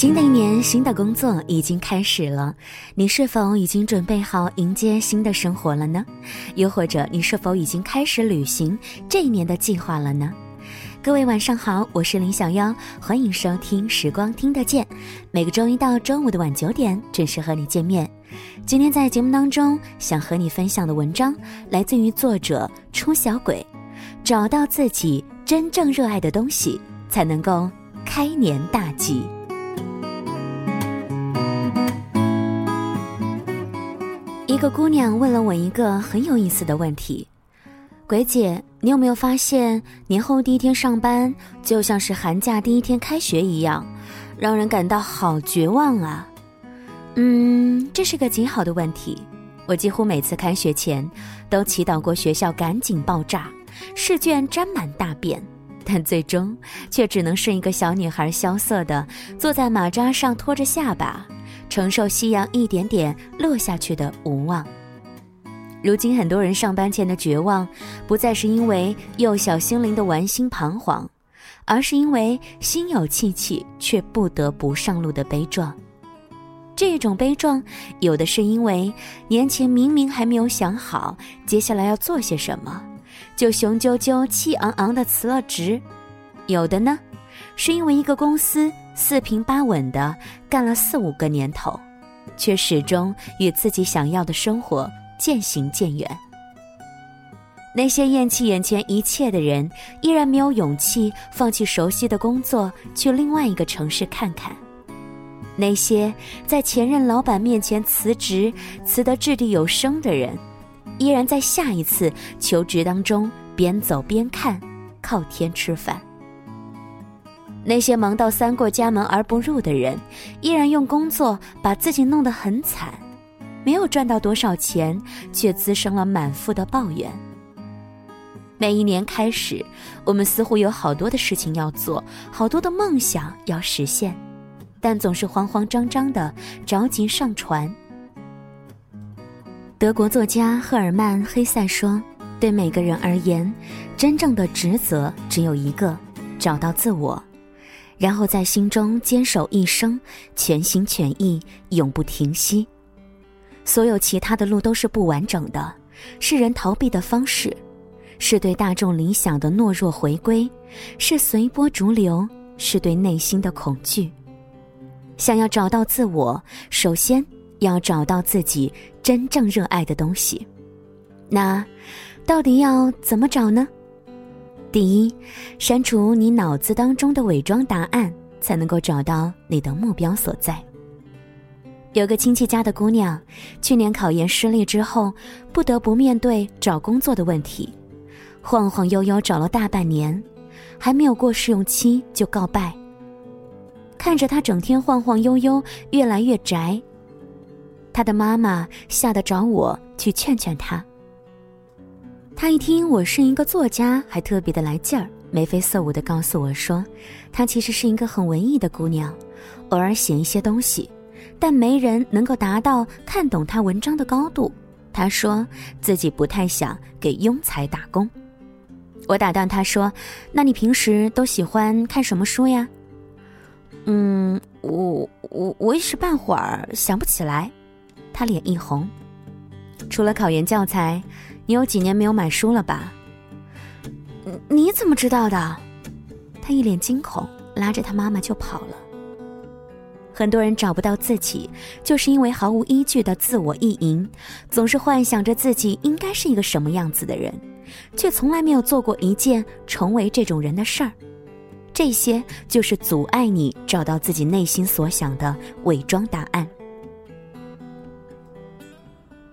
新的一年，新的工作已经开始了，你是否已经准备好迎接新的生活了呢？又或者，你是否已经开始履行这一年的计划了呢？各位晚上好，我是林小妖，欢迎收听《时光听得见》，每个周一到周五的晚九点准时和你见面。今天在节目当中，想和你分享的文章来自于作者初小鬼，找到自己真正热爱的东西，才能够开年大吉。一个姑娘问了我一个很有意思的问题：“鬼姐，你有没有发现年后第一天上班就像是寒假第一天开学一样，让人感到好绝望啊？”嗯，这是个极好的问题。我几乎每次开学前都祈祷过学校赶紧爆炸，试卷沾满大便，但最终却只能是一个小女孩萧瑟的坐在马扎上拖着下巴。承受夕阳一点点落下去的无望。如今很多人上班前的绝望，不再是因为幼小心灵的玩心彷徨，而是因为心有戚戚却不得不上路的悲壮。这种悲壮，有的是因为年前明明还没有想好接下来要做些什么，就雄赳赳气昂昂的辞了职；有的呢，是因为一个公司。四平八稳的干了四五个年头，却始终与自己想要的生活渐行渐远。那些厌弃眼前一切的人，依然没有勇气放弃熟悉的工作，去另外一个城市看看。那些在前任老板面前辞职、辞得掷地有声的人，依然在下一次求职当中边走边看，靠天吃饭。那些忙到三过家门而不入的人，依然用工作把自己弄得很惨，没有赚到多少钱，却滋生了满腹的抱怨。每一年开始，我们似乎有好多的事情要做，好多的梦想要实现，但总是慌慌张张的着急上船。德国作家赫尔曼·黑塞说：“对每个人而言，真正的职责只有一个，找到自我。”然后在心中坚守一生，全心全意，永不停息。所有其他的路都是不完整的，是人逃避的方式，是对大众理想的懦弱回归，是随波逐流，是对内心的恐惧。想要找到自我，首先要找到自己真正热爱的东西。那，到底要怎么找呢？第一，删除你脑子当中的伪装答案，才能够找到你的目标所在。有个亲戚家的姑娘，去年考研失利之后，不得不面对找工作的问题，晃晃悠悠找了大半年，还没有过试用期就告败。看着她整天晃晃悠悠，越来越宅，她的妈妈吓得找我去劝劝她。他一听我是一个作家，还特别的来劲儿，眉飞色舞的告诉我说，她其实是一个很文艺的姑娘，偶尔写一些东西，但没人能够达到看懂她文章的高度。她说自己不太想给庸才打工。我打断他说：“那你平时都喜欢看什么书呀？”嗯，我我我一时半会儿想不起来。他脸一红。除了考研教材。你有几年没有买书了吧？你怎么知道的？他一脸惊恐，拉着他妈妈就跑了。很多人找不到自己，就是因为毫无依据的自我意淫，总是幻想着自己应该是一个什么样子的人，却从来没有做过一件成为这种人的事儿。这些就是阻碍你找到自己内心所想的伪装答案。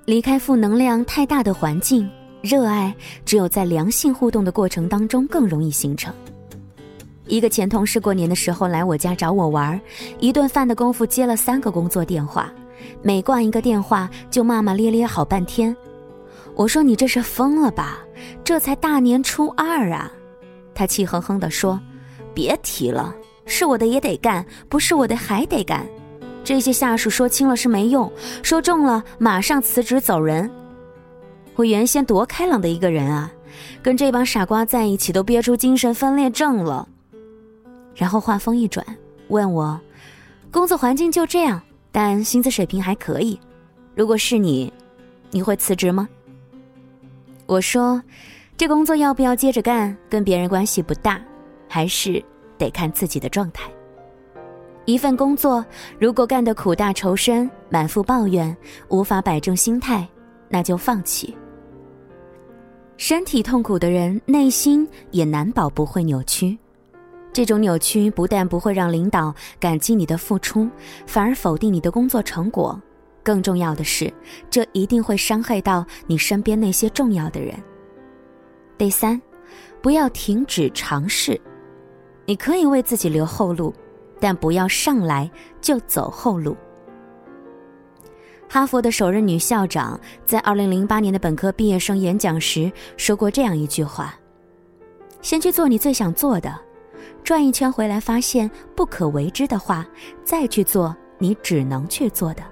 离开负能量太大的环境，热爱只有在良性互动的过程当中更容易形成。一个前同事过年的时候来我家找我玩，一顿饭的功夫接了三个工作电话，每挂一个电话就骂骂咧咧好半天。我说你这是疯了吧？这才大年初二啊！他气哼哼地说：“别提了，是我的也得干，不是我的还得干。”这些下属说轻了是没用，说重了马上辞职走人。我原先多开朗的一个人啊，跟这帮傻瓜在一起都憋出精神分裂症了。然后话锋一转，问我：“工作环境就这样，但薪资水平还可以。如果是你，你会辞职吗？我说，这工作要不要接着干，跟别人关系不大，还是得看自己的状态。一份工作如果干得苦大仇深、满腹抱怨、无法摆正心态，那就放弃。身体痛苦的人，内心也难保不会扭曲。这种扭曲不但不会让领导感激你的付出，反而否定你的工作成果。更重要的是，这一定会伤害到你身边那些重要的人。第三，不要停止尝试，你可以为自己留后路，但不要上来就走后路。哈佛的首任女校长在二零零八年的本科毕业生演讲时说过这样一句话：“先去做你最想做的，转一圈回来发现不可为之的话，再去做你只能去做的。”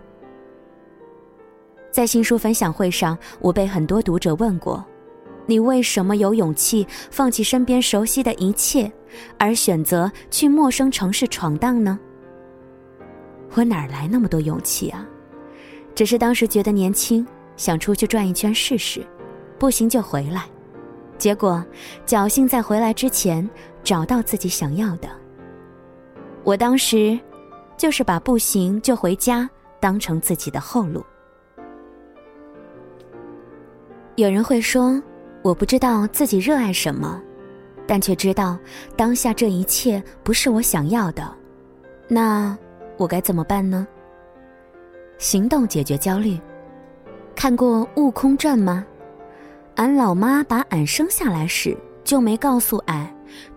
在新书分享会上，我被很多读者问过：“你为什么有勇气放弃身边熟悉的一切，而选择去陌生城市闯荡呢？”我哪来那么多勇气啊？只是当时觉得年轻，想出去转一圈试试，不行就回来。结果侥幸在回来之前找到自己想要的。我当时就是把不行就回家当成自己的后路。有人会说，我不知道自己热爱什么，但却知道当下这一切不是我想要的，那我该怎么办呢？行动解决焦虑。看过《悟空传》吗？俺老妈把俺生下来时就没告诉俺，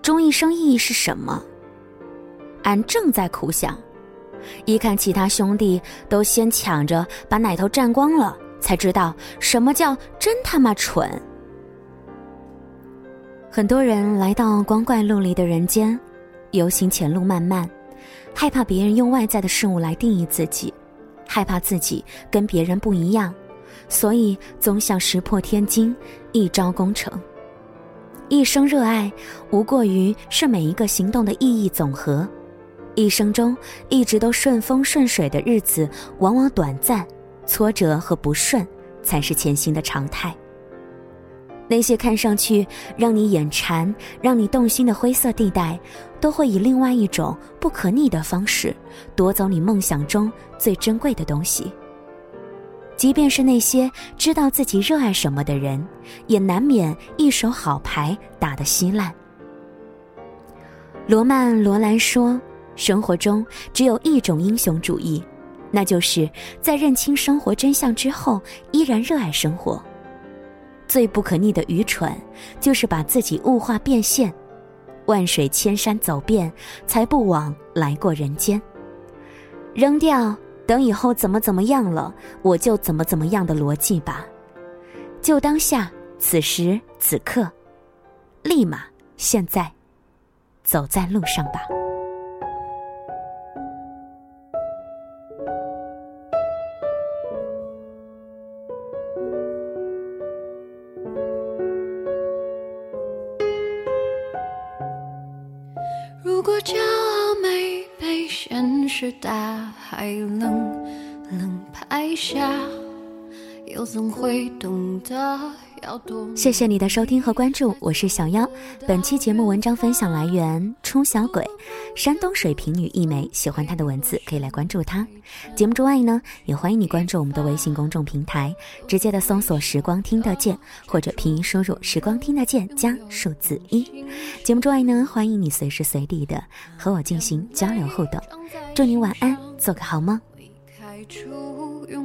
终一生意义是什么。俺正在苦想，一看其他兄弟都先抢着把奶头占光了。才知道什么叫真他妈蠢。很多人来到光怪陆离的人间，游行前路漫漫，害怕别人用外在的事物来定义自己，害怕自己跟别人不一样，所以总想石破天惊，一招功成。一生热爱，无过于是每一个行动的意义总和。一生中一直都顺风顺水的日子，往往短暂。挫折和不顺才是前行的常态。那些看上去让你眼馋、让你动心的灰色地带，都会以另外一种不可逆的方式夺走你梦想中最珍贵的东西。即便是那些知道自己热爱什么的人，也难免一手好牌打得稀烂。罗曼·罗兰说：“生活中只有一种英雄主义。”那就是在认清生活真相之后，依然热爱生活。最不可逆的愚蠢，就是把自己物化变现。万水千山走遍，才不枉来过人间。扔掉等以后怎么怎么样了，我就怎么怎么样的逻辑吧。就当下，此时此刻，立马现在，走在路上吧。大海冷冷拍下，又怎会懂得？谢谢你的收听和关注，我是小妖。本期节目文章分享来源冲小鬼，山东水瓶女一枚。喜欢她的文字可以来关注她。节目之外呢，也欢迎你关注我们的微信公众平台，直接的搜索“时光听得见”或者拼音输入“时光听得见”加数字一。节目之外呢，欢迎你随时随地的和我进行交流互动。祝你晚安，做个好梦。